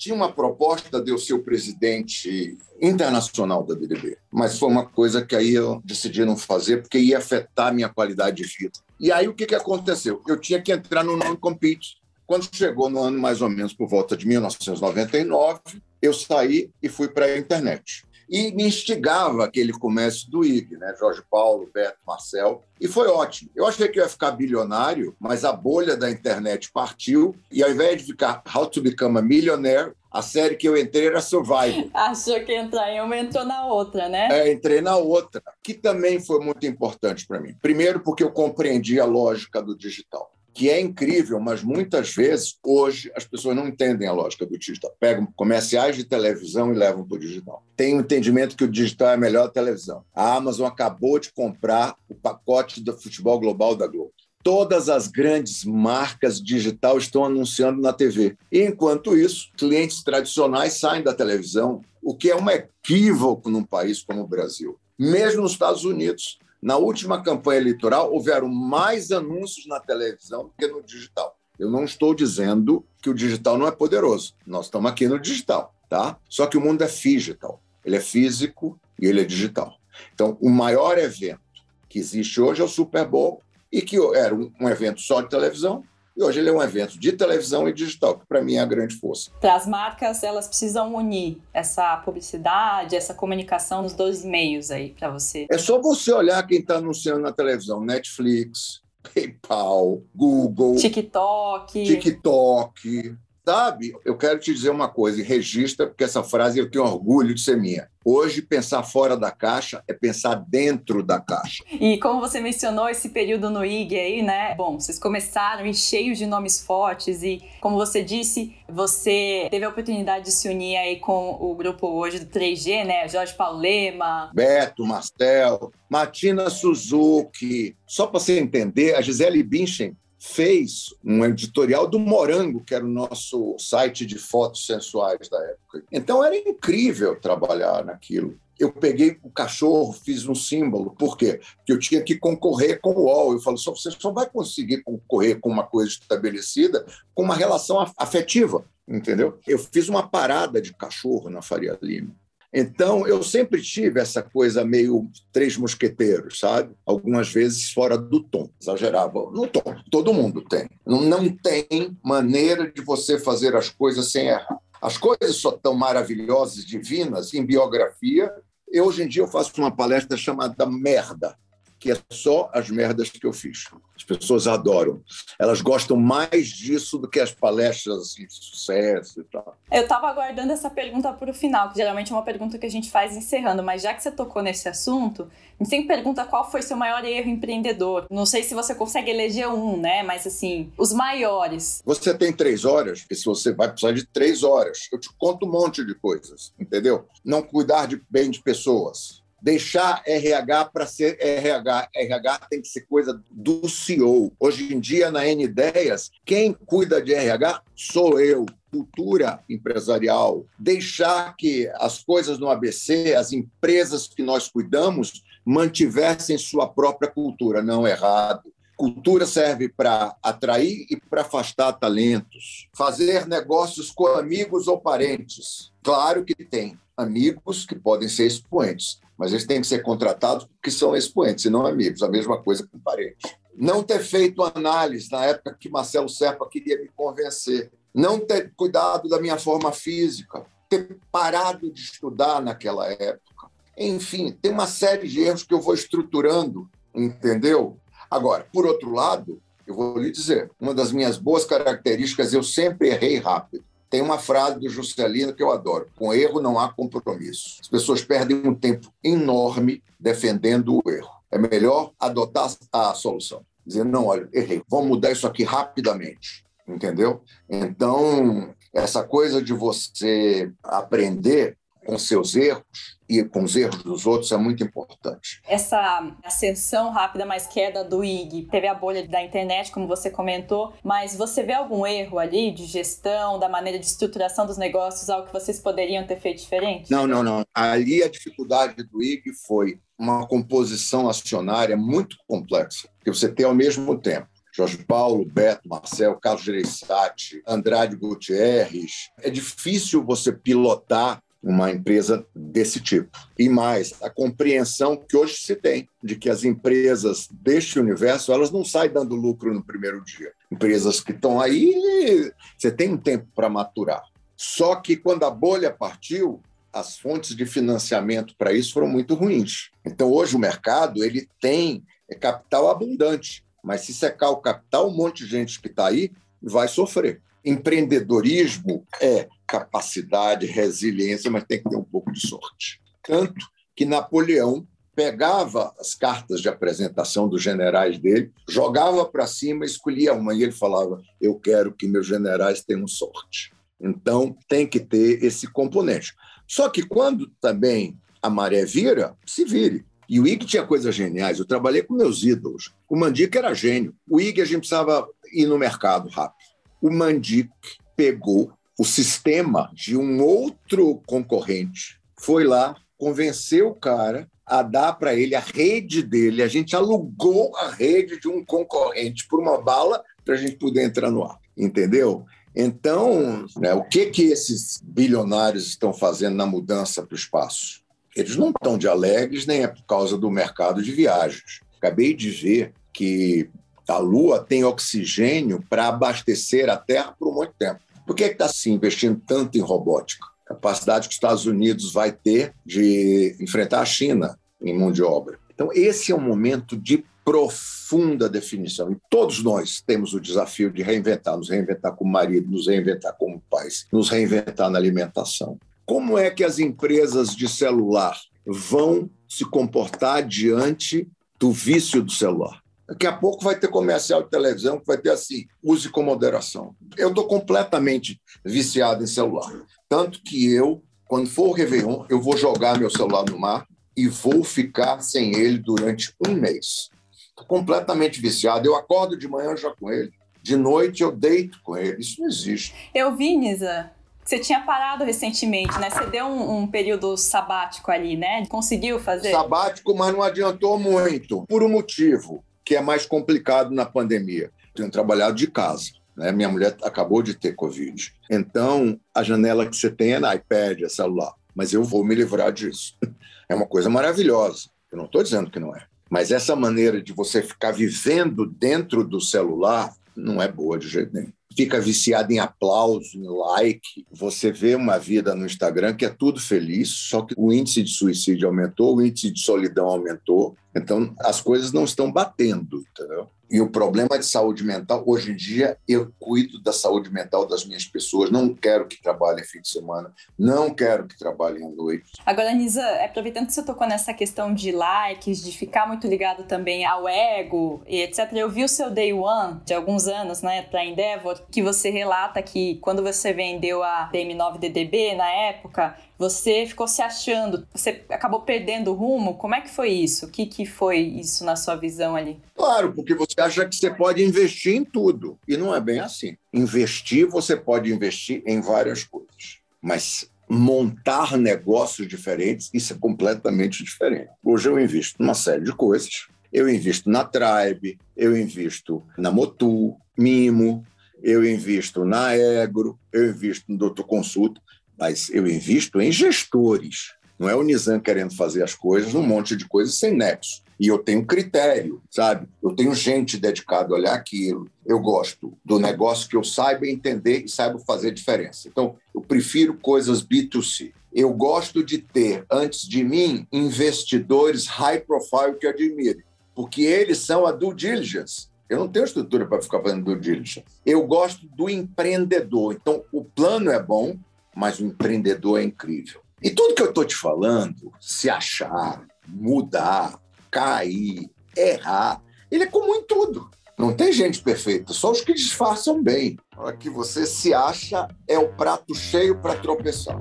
tinha uma proposta de eu ser o presidente internacional da BDB, mas foi uma coisa que aí eu decidi não fazer porque ia afetar a minha qualidade de vida. E aí o que, que aconteceu? Eu tinha que entrar no non-compete. Quando chegou no ano mais ou menos por volta de 1999, eu saí e fui para a internet e me instigava aquele comércio do IG, né? Jorge Paulo, Beto, Marcel, e foi ótimo. Eu achei que eu ia ficar bilionário, mas a bolha da internet partiu e ao invés de ficar How to Become a Millionaire, a série que eu entrei era Survival. Achou que entrar em uma, entrou na outra, né? É, entrei na outra, que também foi muito importante para mim. Primeiro, porque eu compreendi a lógica do digital que é incrível, mas muitas vezes, hoje, as pessoas não entendem a lógica do digital. Pegam comerciais de televisão e levam para o digital. Tem o um entendimento que o digital é melhor televisão. A Amazon acabou de comprar o pacote do futebol global da Globo. Todas as grandes marcas digital estão anunciando na TV. E, enquanto isso, clientes tradicionais saem da televisão, o que é um equívoco num país como o Brasil. Mesmo nos Estados Unidos, na última campanha eleitoral, houveram mais anúncios na televisão do que no digital. Eu não estou dizendo que o digital não é poderoso. Nós estamos aqui no digital, tá? Só que o mundo é digital. Ele é físico e ele é digital. Então, o maior evento que existe hoje é o Super Bowl e que era um evento só de televisão e hoje ele é um evento de televisão e digital, que para mim é a grande força. Para as marcas, elas precisam unir essa publicidade, essa comunicação nos dois meios aí para você. É só você olhar quem está anunciando na televisão: Netflix, PayPal, Google, TikTok. TikTok. Sabe, eu quero te dizer uma coisa, e registra, porque essa frase eu tenho orgulho de ser minha. Hoje, pensar fora da caixa é pensar dentro da caixa. E como você mencionou esse período no IG aí, né? Bom, vocês começaram e cheios de nomes fortes e, como você disse, você teve a oportunidade de se unir aí com o grupo hoje do 3G, né? Jorge Paulema. Beto, Marcel, Martina Suzuki. Só para você entender, a Gisele Bündchen fez um editorial do Morango, que era o nosso site de fotos sensuais da época. Então era incrível trabalhar naquilo. Eu peguei o cachorro, fiz um símbolo. Por quê? Porque eu tinha que concorrer com o UOL. Eu falo, só você só vai conseguir concorrer com uma coisa estabelecida com uma relação afetiva, entendeu? Eu fiz uma parada de cachorro na Faria Lima. Então, eu sempre tive essa coisa meio três mosqueteiros, sabe? Algumas vezes fora do tom, exagerava. No tom, todo mundo tem. Não tem maneira de você fazer as coisas sem errar. As coisas só tão maravilhosas, divinas, em biografia. E hoje em dia eu faço uma palestra chamada Merda, que é só as merdas que eu fiz. As pessoas adoram. Elas gostam mais disso do que as palestras assim, de sucesso e tal. Eu estava aguardando essa pergunta para o final, que geralmente é uma pergunta que a gente faz encerrando, mas já que você tocou nesse assunto, gente sempre pergunta qual foi seu maior erro empreendedor. Não sei se você consegue eleger um, né? Mas assim, os maiores. Você tem três horas, porque se você vai precisar de três horas, eu te conto um monte de coisas, entendeu? Não cuidar de bem de pessoas deixar RH para ser RH. RH tem que ser coisa do CEO. Hoje em dia, na N Ideias, quem cuida de RH sou eu. Cultura empresarial. Deixar que as coisas no ABC, as empresas que nós cuidamos, mantivessem sua própria cultura. Não errado. Cultura serve para atrair e para afastar talentos. Fazer negócios com amigos ou parentes. Claro que tem amigos que podem ser expoentes, mas eles têm que ser contratados porque são expoentes e não amigos. A mesma coisa com parentes. Não ter feito análise na época que Marcelo Serpa queria me convencer. Não ter cuidado da minha forma física. Ter parado de estudar naquela época. Enfim, tem uma série de erros que eu vou estruturando, entendeu? Agora, por outro lado, eu vou lhe dizer, uma das minhas boas características, eu sempre errei rápido. Tem uma frase do Juscelino que eu adoro: com erro não há compromisso. As pessoas perdem um tempo enorme defendendo o erro. É melhor adotar a solução. Dizer, não, olha, errei, vamos mudar isso aqui rapidamente. Entendeu? Então, essa coisa de você aprender com seus erros e com os erros dos outros é muito importante. Essa ascensão rápida, mais queda do IG, teve a bolha da internet, como você comentou, mas você vê algum erro ali de gestão, da maneira de estruturação dos negócios, algo que vocês poderiam ter feito diferente? Não, não, não. Ali a dificuldade do IG foi uma composição acionária muito complexa, que você tem ao mesmo tempo Jorge Paulo, Beto, Marcel, Carlos Gereissati, Andrade Gutierrez. É difícil você pilotar uma empresa desse tipo. E mais, a compreensão que hoje se tem de que as empresas deste universo, elas não saem dando lucro no primeiro dia. Empresas que estão aí, você tem um tempo para maturar. Só que quando a bolha partiu, as fontes de financiamento para isso foram muito ruins. Então hoje o mercado, ele tem capital abundante, mas se secar o capital, um monte de gente que está aí vai sofrer. Empreendedorismo é capacidade, resiliência, mas tem que ter um pouco de sorte. Tanto que Napoleão pegava as cartas de apresentação dos generais dele, jogava para cima, escolhia uma e ele falava: Eu quero que meus generais tenham sorte. Então, tem que ter esse componente. Só que quando também a maré vira, se vire. E o IG tinha coisas geniais. Eu trabalhei com meus ídolos. O Mandic era gênio. O IG a gente precisava ir no mercado rápido. O Mandic pegou o sistema de um outro concorrente foi lá, convenceu o cara a dar para ele a rede dele. A gente alugou a rede de um concorrente por uma bala para a gente poder entrar no ar, entendeu? Então, né, o que que esses bilionários estão fazendo na mudança para o espaço? Eles não estão de alegres, nem é por causa do mercado de viagens. Acabei de ver que a Lua tem oxigênio para abastecer a Terra por muito tempo. Por que está se investindo tanto em robótica? Capacidade que os Estados Unidos vai ter de enfrentar a China em mão de obra. Então, esse é um momento de profunda definição. E todos nós temos o desafio de reinventar, nos reinventar como marido, nos reinventar como pais, nos reinventar na alimentação. Como é que as empresas de celular vão se comportar diante do vício do celular? Daqui a pouco vai ter comercial de televisão que vai ter assim: use com moderação. Eu estou completamente viciado em celular. Tanto que eu, quando for o Réveillon, eu vou jogar meu celular no mar e vou ficar sem ele durante um mês. Estou completamente viciado. Eu acordo de manhã já com ele. De noite eu deito com ele. Isso não existe. Eu vi, Nisa, você tinha parado recentemente, né? Você deu um, um, período sabático ali, né? Conseguiu fazer? Sabático, mas não adiantou muito. Por um motivo que é mais complicado na pandemia. Tenho trabalhado de casa. Né? Minha mulher acabou de ter Covid. Então, a janela que você tem é no iPad, é celular. Mas eu vou me livrar disso. É uma coisa maravilhosa. Eu não estou dizendo que não é. Mas essa maneira de você ficar vivendo dentro do celular não é boa de jeito nenhum. Fica viciado em aplauso, em like. Você vê uma vida no Instagram que é tudo feliz, só que o índice de suicídio aumentou, o índice de solidão aumentou. Então, as coisas não estão batendo, entendeu? E o problema de saúde mental, hoje em dia, eu cuido da saúde mental das minhas pessoas. Não quero que trabalhem fim de semana, não quero que trabalhem à noite. Agora, Nisa, aproveitando que você tocou nessa questão de likes, de ficar muito ligado também ao ego e etc., eu vi o seu Day One de alguns anos, né, para Endeavor, que você relata que quando você vendeu a DM9DDB na época, você ficou se achando, você acabou perdendo o rumo. Como é que foi isso? O que, que foi isso na sua visão ali? Claro, porque você acha que você pode investir em tudo. E não é bem assim. Investir, você pode investir em várias coisas. Mas montar negócios diferentes, isso é completamente diferente. Hoje eu invisto numa série de coisas. Eu invisto na Tribe, eu invisto na Motu, Mimo, eu invisto na Egro, eu invisto no Doutor Consulta mas eu invisto em gestores. Não é o Nizam querendo fazer as coisas, um monte de coisas sem nexo. E eu tenho critério, sabe? Eu tenho gente dedicada a olhar aquilo. Eu gosto do negócio que eu saiba entender e saiba fazer diferença. Então, eu prefiro coisas B2C. Eu gosto de ter, antes de mim, investidores high profile que admirem, porque eles são a due diligence. Eu não tenho estrutura para ficar fazendo due diligence. Eu gosto do empreendedor. Então, o plano é bom, mas o empreendedor é incrível. E tudo que eu estou te falando, se achar, mudar, cair, errar, ele é comum em tudo. Não tem gente perfeita, só os que disfarçam bem. A hora que você se acha, é o prato cheio para tropeçar.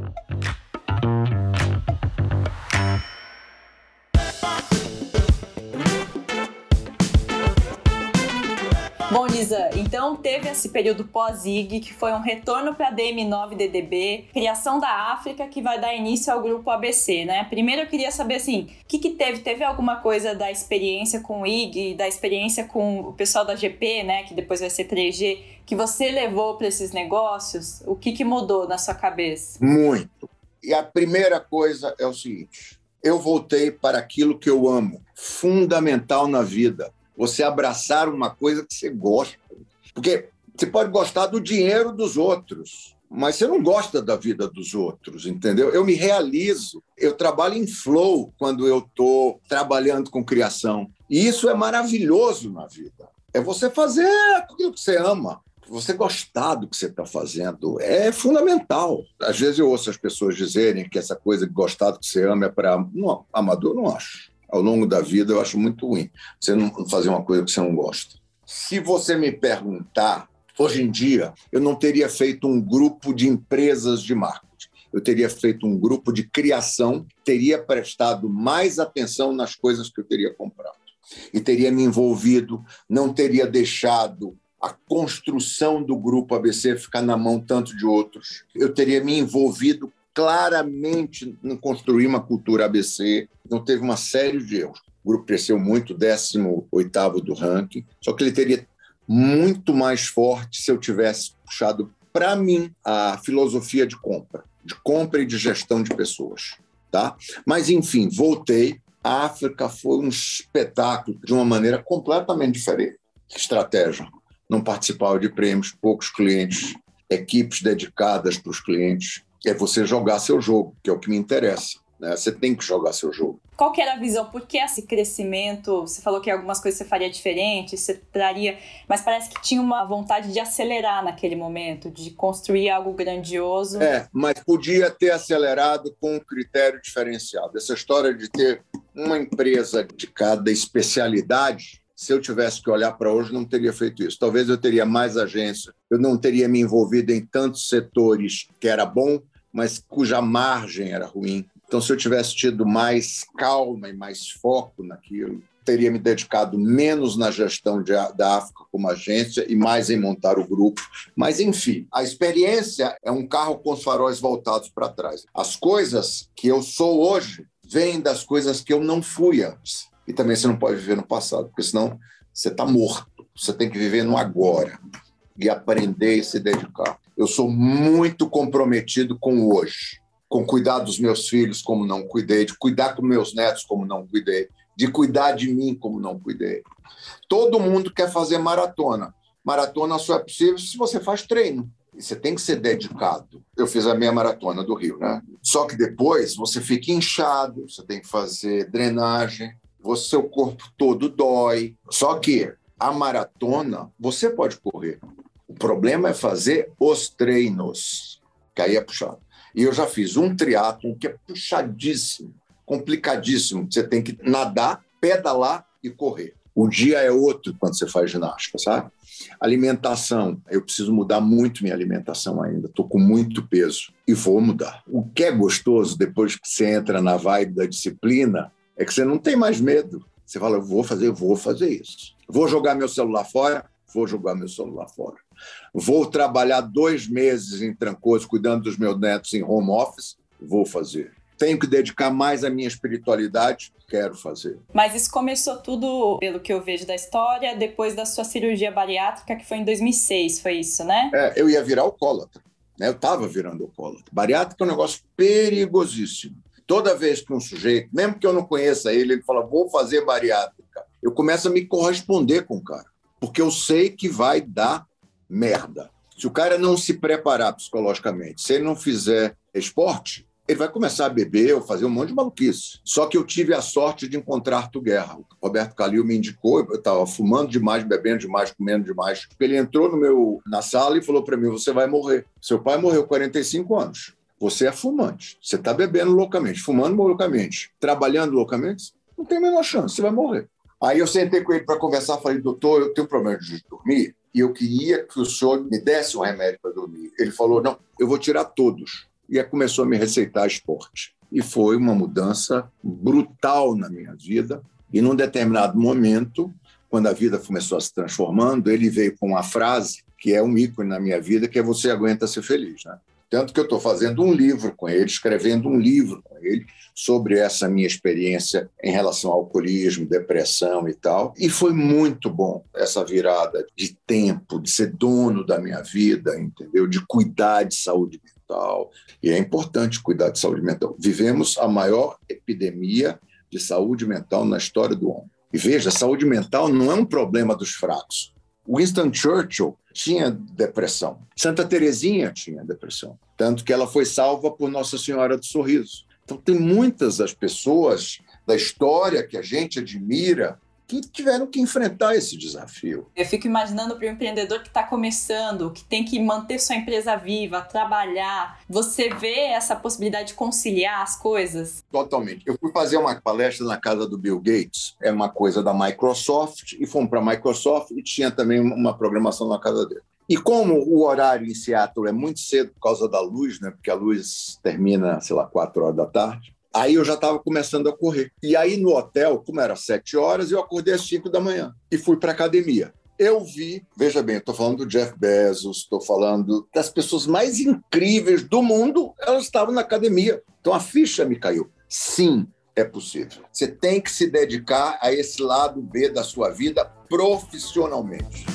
Então teve esse período pós-IG, que foi um retorno para a DM9DDB, criação da África, que vai dar início ao grupo ABC, né? Primeiro eu queria saber, assim, o que, que teve? Teve alguma coisa da experiência com o IG, da experiência com o pessoal da GP, né? Que depois vai ser 3G, que você levou para esses negócios? O que, que mudou na sua cabeça? Muito. E a primeira coisa é o seguinte: eu voltei para aquilo que eu amo, fundamental na vida, você abraçar uma coisa que você gosta. Porque você pode gostar do dinheiro dos outros, mas você não gosta da vida dos outros, entendeu? Eu me realizo, eu trabalho em flow quando eu estou trabalhando com criação. E isso é maravilhoso na vida. É você fazer aquilo que você ama. Você gostar do que você está fazendo é fundamental. Às vezes eu ouço as pessoas dizerem que essa coisa de gostar do que você ama é para. Amador, não acho ao longo da vida, eu acho muito ruim você não fazer uma coisa que você não gosta. Se você me perguntar, hoje em dia, eu não teria feito um grupo de empresas de marketing. Eu teria feito um grupo de criação, teria prestado mais atenção nas coisas que eu teria comprado. E teria me envolvido, não teria deixado a construção do grupo ABC ficar na mão tanto de outros. Eu teria me envolvido claramente em construir uma cultura ABC, então teve uma série de erros. O grupo cresceu muito, 18º do ranking, só que ele teria muito mais forte se eu tivesse puxado para mim a filosofia de compra, de compra e de gestão de pessoas, tá? Mas enfim, voltei. A África foi um espetáculo de uma maneira completamente diferente. Estratégia. Não participava de prêmios, poucos clientes, equipes dedicadas para os clientes, é você jogar seu jogo, que é o que me interessa. Né? Você tem que jogar seu jogo. Qual que era a visão? Por que esse crescimento? Você falou que algumas coisas você faria diferente, você traria, mas parece que tinha uma vontade de acelerar naquele momento, de construir algo grandioso. É, mas podia ter acelerado com um critério diferenciado. Essa história de ter uma empresa de cada especialidade, se eu tivesse que olhar para hoje, não teria feito isso. Talvez eu teria mais agência, eu não teria me envolvido em tantos setores que era bom, mas cuja margem era ruim. Então, se eu tivesse tido mais calma e mais foco naquilo, teria me dedicado menos na gestão de, da África como agência e mais em montar o grupo. Mas, enfim, a experiência é um carro com os faróis voltados para trás. As coisas que eu sou hoje vêm das coisas que eu não fui antes. E também você não pode viver no passado, porque senão você está morto. Você tem que viver no agora e aprender e se dedicar. Eu sou muito comprometido com o hoje com cuidar dos meus filhos como não cuidei, de cuidar com meus netos como não cuidei, de cuidar de mim como não cuidei. Todo mundo quer fazer maratona. Maratona só é possível se você faz treino. E você tem que ser dedicado. Eu fiz a minha maratona do Rio, né? Só que depois você fica inchado, você tem que fazer drenagem, você, seu corpo todo dói. Só que a maratona você pode correr. O problema é fazer os treinos, que aí é puxado. E eu já fiz um triatlon que é puxadíssimo, complicadíssimo. Você tem que nadar, pedalar e correr. O dia é outro quando você faz ginástica, sabe? Alimentação, eu preciso mudar muito minha alimentação ainda. Estou com muito peso e vou mudar. O que é gostoso depois que você entra na vibe da disciplina é que você não tem mais medo. Você fala, eu vou fazer, eu vou fazer isso. Vou jogar meu celular fora, vou jogar meu celular fora. Vou trabalhar dois meses em Trancoso, cuidando dos meus netos em home office, vou fazer. Tenho que dedicar mais à minha espiritualidade, quero fazer. Mas isso começou tudo, pelo que eu vejo da história, depois da sua cirurgia bariátrica, que foi em 2006, foi isso, né? É, eu ia virar alcoólatra. Né? Eu estava virando alcoólatra. Bariátrica é um negócio perigosíssimo. Toda vez que um sujeito, mesmo que eu não conheça ele, ele fala, vou fazer bariátrica, eu começo a me corresponder com o cara porque eu sei que vai dar merda. Se o cara não se preparar psicologicamente, se ele não fizer esporte, ele vai começar a beber ou fazer um monte de maluquice. Só que eu tive a sorte de encontrar Arthur Guerra. O Roberto Calil me indicou, eu estava fumando demais, bebendo demais, comendo demais. Ele entrou no meu, na sala e falou para mim: Você vai morrer. Seu pai morreu 45 anos. Você é fumante. Você está bebendo loucamente, fumando loucamente, trabalhando loucamente. Não tem a menor chance, você vai morrer. Aí eu sentei com ele para conversar, falei, doutor, eu tenho problema de dormir e eu queria que o senhor me desse um remédio para dormir. Ele falou, não, eu vou tirar todos. E começou a me receitar esporte. E foi uma mudança brutal na minha vida. E num determinado momento, quando a vida começou a se transformando, ele veio com uma frase que é um ícone na minha vida, que é você aguenta ser feliz, né? Tanto que eu estou fazendo um livro com ele, escrevendo um livro com ele sobre essa minha experiência em relação ao alcoolismo, depressão e tal. E foi muito bom essa virada de tempo, de ser dono da minha vida, entendeu? De cuidar de saúde mental. E é importante cuidar de saúde mental. Vivemos a maior epidemia de saúde mental na história do homem. E veja, saúde mental não é um problema dos fracos. Winston Churchill tinha depressão. Santa Terezinha tinha depressão. Tanto que ela foi salva por Nossa Senhora do Sorriso. Então, tem muitas das pessoas da história que a gente admira que tiveram que enfrentar esse desafio. Eu fico imaginando para o empreendedor que está começando, que tem que manter sua empresa viva, trabalhar. Você vê essa possibilidade de conciliar as coisas? Totalmente. Eu fui fazer uma palestra na casa do Bill Gates, é uma coisa da Microsoft, e fomos para a Microsoft e tinha também uma programação na casa dele. E como o horário em Seattle é muito cedo por causa da luz, né? Porque a luz termina, sei lá, quatro horas da tarde. Aí eu já estava começando a correr. E aí no hotel, como era sete horas, eu acordei às cinco da manhã e fui para academia. Eu vi, veja bem, estou falando do Jeff Bezos, estou falando das pessoas mais incríveis do mundo, elas estavam na academia. Então a ficha me caiu. Sim, é possível. Você tem que se dedicar a esse lado B da sua vida profissionalmente.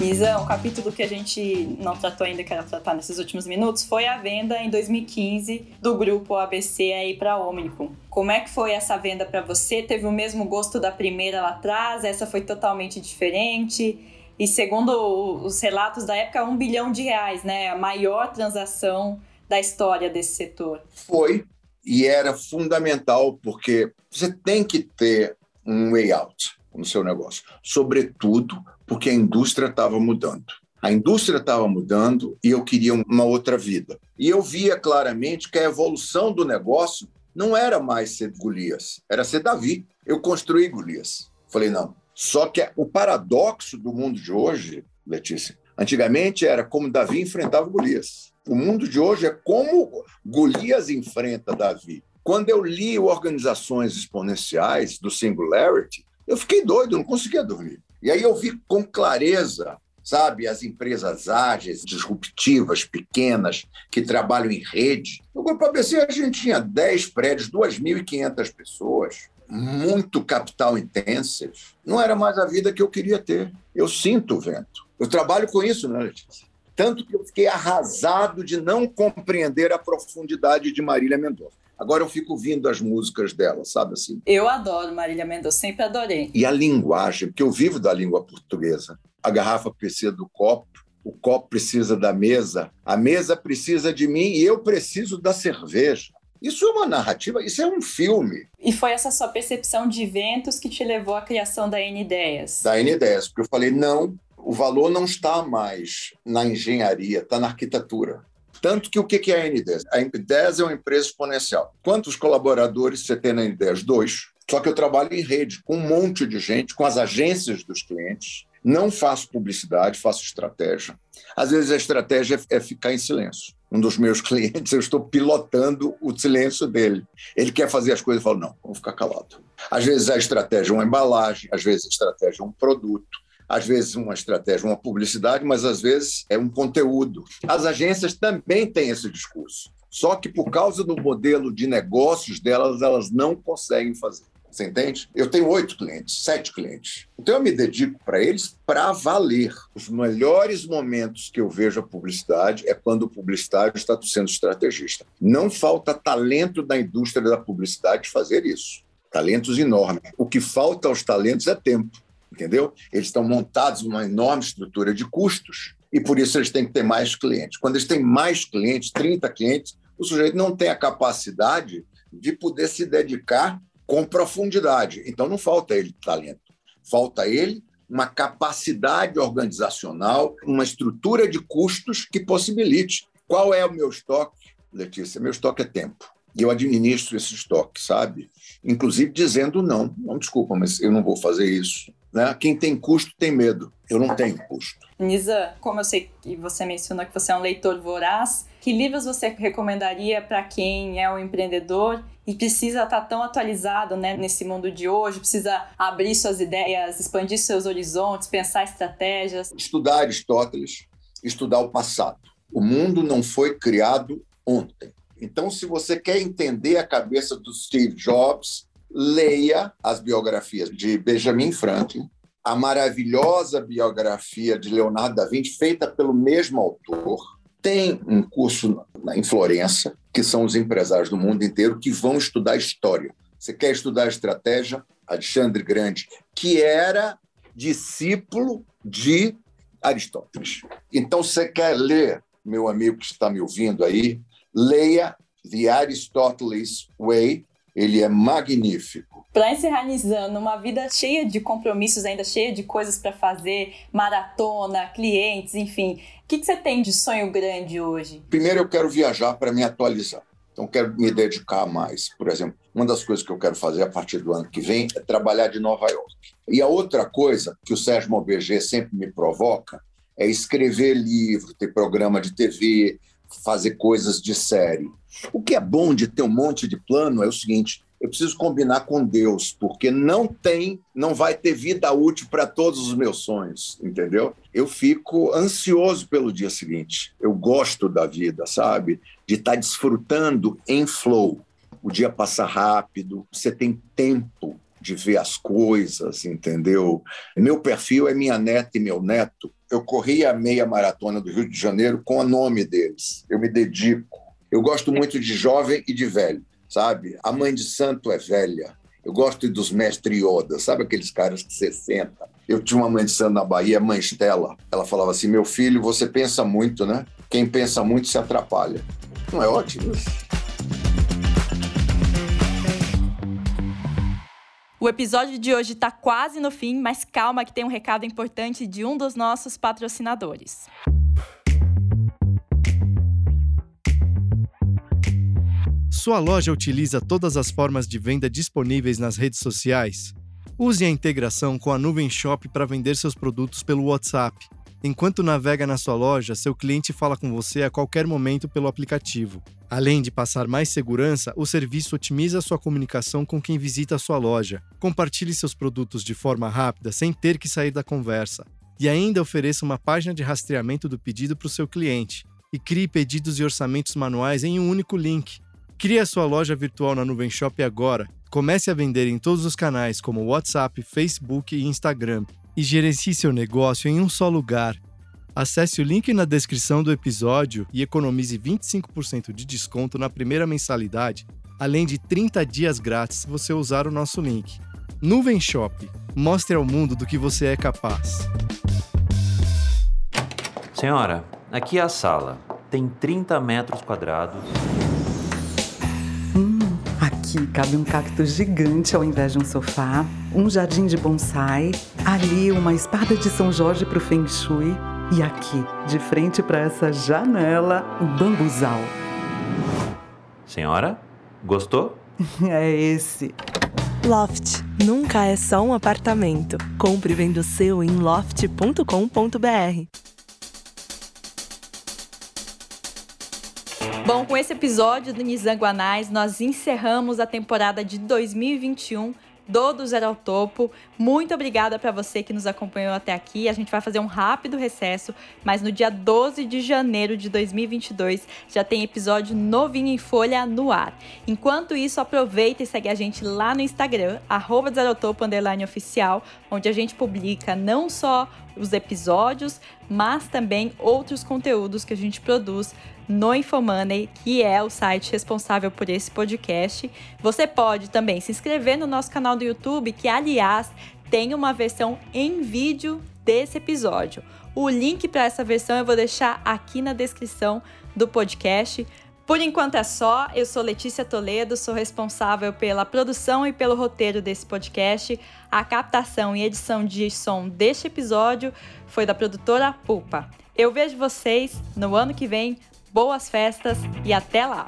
Isa, um capítulo que a gente não tratou ainda, que era tratar nesses últimos minutos, foi a venda em 2015 do grupo ABC aí para Omnicom. Como é que foi essa venda para você? Teve o mesmo gosto da primeira lá atrás? Essa foi totalmente diferente? E segundo os relatos da época, um bilhão de reais, né? A maior transação da história desse setor. Foi e era fundamental porque você tem que ter um way out no seu negócio, sobretudo porque a indústria estava mudando. A indústria estava mudando e eu queria uma outra vida. E eu via claramente que a evolução do negócio não era mais ser Golias, era ser Davi. Eu construí Golias. Falei, não. Só que o paradoxo do mundo de hoje, Letícia, antigamente era como Davi enfrentava Golias. O mundo de hoje é como Golias enfrenta Davi. Quando eu li Organizações Exponenciais do Singularity, eu fiquei doido, não conseguia dormir. E aí eu vi com clareza, sabe, as empresas ágeis, disruptivas, pequenas, que trabalham em rede. No Grupo ABC a gente tinha 10 prédios, 2.500 pessoas, muito capital intensive. Não era mais a vida que eu queria ter. Eu sinto o vento. Eu trabalho com isso, né, Letícia? Tanto que eu fiquei arrasado de não compreender a profundidade de Marília Mendonça. Agora eu fico ouvindo as músicas dela, sabe assim? Eu adoro Marília Mendonça, sempre adorei. E a linguagem, porque eu vivo da língua portuguesa. A garrafa precisa do copo, o copo precisa da mesa, a mesa precisa de mim e eu preciso da cerveja. Isso é uma narrativa, isso é um filme. E foi essa sua percepção de eventos que te levou à criação da N Ideias? Da N Ideias, porque eu falei, não, o valor não está mais na engenharia, está na arquitetura. Tanto que o que é a N10? A N10 é uma empresa exponencial. Quantos colaboradores você tem na N10? Dois. Só que eu trabalho em rede com um monte de gente, com as agências dos clientes. Não faço publicidade, faço estratégia. Às vezes a estratégia é ficar em silêncio. Um dos meus clientes, eu estou pilotando o silêncio dele. Ele quer fazer as coisas e fala: não, vou ficar calado. Às vezes a estratégia é uma embalagem, às vezes a estratégia é um produto, às vezes uma estratégia, uma publicidade, mas às vezes é um conteúdo. As agências também têm esse discurso. Só que por causa do modelo de negócios delas, elas não conseguem fazer. Você entende? Eu tenho oito clientes, sete clientes. Então eu me dedico para eles para valer. Os melhores momentos que eu vejo a publicidade é quando o publicitário está sendo estrategista. Não falta talento da indústria da publicidade fazer isso. Talentos enormes. O que falta aos talentos é tempo entendeu? Eles estão montados numa enorme estrutura de custos e por isso eles têm que ter mais clientes. Quando eles têm mais clientes, 30 clientes, o sujeito não tem a capacidade de poder se dedicar com profundidade. Então não falta ele talento, falta ele uma capacidade organizacional, uma estrutura de custos que possibilite. Qual é o meu estoque, Letícia? Meu estoque é tempo. E eu administro esse estoque, sabe? Inclusive dizendo não. Não, desculpa, mas eu não vou fazer isso. Né? Quem tem custo tem medo. Eu não tenho custo. Nisa, como eu sei que você mencionou que você é um leitor voraz, que livros você recomendaria para quem é um empreendedor e precisa estar tá tão atualizado né, nesse mundo de hoje, precisa abrir suas ideias, expandir seus horizontes, pensar estratégias? Estudar Aristóteles, estudar o passado. O mundo não foi criado ontem. Então, se você quer entender a cabeça do Steve Jobs, leia as biografias de Benjamin Franklin, a maravilhosa biografia de Leonardo da Vinci, feita pelo mesmo autor. Tem um curso em Florença, que são os empresários do mundo inteiro que vão estudar história. Você quer estudar estratégia? Alexandre Grande, que era discípulo de Aristóteles. Então, você quer ler, meu amigo que está me ouvindo aí, leia The Aristoteles Way, ele é magnífico. Para encerrar, Nizano, uma vida cheia de compromissos, ainda cheia de coisas para fazer, maratona, clientes, enfim. O que, que você tem de sonho grande hoje? Primeiro, eu quero viajar para me atualizar. Então, quero me dedicar mais. Por exemplo, uma das coisas que eu quero fazer a partir do ano que vem é trabalhar de Nova York. E a outra coisa que o Sérgio Mobg sempre me provoca é escrever livro, ter programa de TV, fazer coisas de série. O que é bom de ter um monte de plano é o seguinte: eu preciso combinar com Deus, porque não tem, não vai ter vida útil para todos os meus sonhos, entendeu? Eu fico ansioso pelo dia seguinte. Eu gosto da vida, sabe? De estar tá desfrutando em flow. O dia passa rápido, você tem tempo de ver as coisas, entendeu? Meu perfil é minha neta e meu neto. Eu corri a meia maratona do Rio de Janeiro com o nome deles. Eu me dedico. Eu gosto muito de jovem e de velho, sabe? A mãe de santo é velha. Eu gosto dos mestre Yoda, sabe aqueles caras que você senta? Eu tinha uma mãe de santo na Bahia, mãe Estela. Ela falava assim: meu filho, você pensa muito, né? Quem pensa muito se atrapalha. Não é ótimo isso? O episódio de hoje está quase no fim, mas calma que tem um recado importante de um dos nossos patrocinadores. Sua loja utiliza todas as formas de venda disponíveis nas redes sociais? Use a integração com a Nuvem Shop para vender seus produtos pelo WhatsApp. Enquanto navega na sua loja, seu cliente fala com você a qualquer momento pelo aplicativo. Além de passar mais segurança, o serviço otimiza sua comunicação com quem visita a sua loja. Compartilhe seus produtos de forma rápida sem ter que sair da conversa. E ainda ofereça uma página de rastreamento do pedido para o seu cliente. E crie pedidos e orçamentos manuais em um único link. Crie a sua loja virtual na Nuvem Shop agora. Comece a vender em todos os canais como WhatsApp, Facebook e Instagram e gerencie seu negócio em um só lugar. Acesse o link na descrição do episódio e economize 25% de desconto na primeira mensalidade, além de 30 dias grátis se você usar o nosso link. Nuvem Shop. Mostre ao mundo do que você é capaz. Senhora, aqui é a sala. Tem 30 metros quadrados. Aqui cabe um cacto gigante ao invés de um sofá, um jardim de bonsai, ali uma espada de São Jorge para o Feng Shui e aqui, de frente para essa janela, um bambuzal. Senhora, gostou? é esse. Loft nunca é só um apartamento. Compre vendo o seu em loft.com.br. Bom, com esse episódio do Nizanguanais, nós encerramos a temporada de 2021 do Do Zero ao Topo. Muito obrigada para você que nos acompanhou até aqui. A gente vai fazer um rápido recesso, mas no dia 12 de janeiro de 2022 já tem episódio novinho em folha no ar. Enquanto isso, aproveita e segue a gente lá no Instagram, arroba oficial, onde a gente publica não só os episódios, mas também outros conteúdos que a gente produz no Infomoney, que é o site responsável por esse podcast. Você pode também se inscrever no nosso canal do YouTube, que aliás tem uma versão em vídeo desse episódio. O link para essa versão eu vou deixar aqui na descrição do podcast. Por enquanto é só. Eu sou Letícia Toledo, sou responsável pela produção e pelo roteiro desse podcast. A captação e edição de som deste episódio foi da produtora Pulpa. Eu vejo vocês no ano que vem Boas festas e até lá!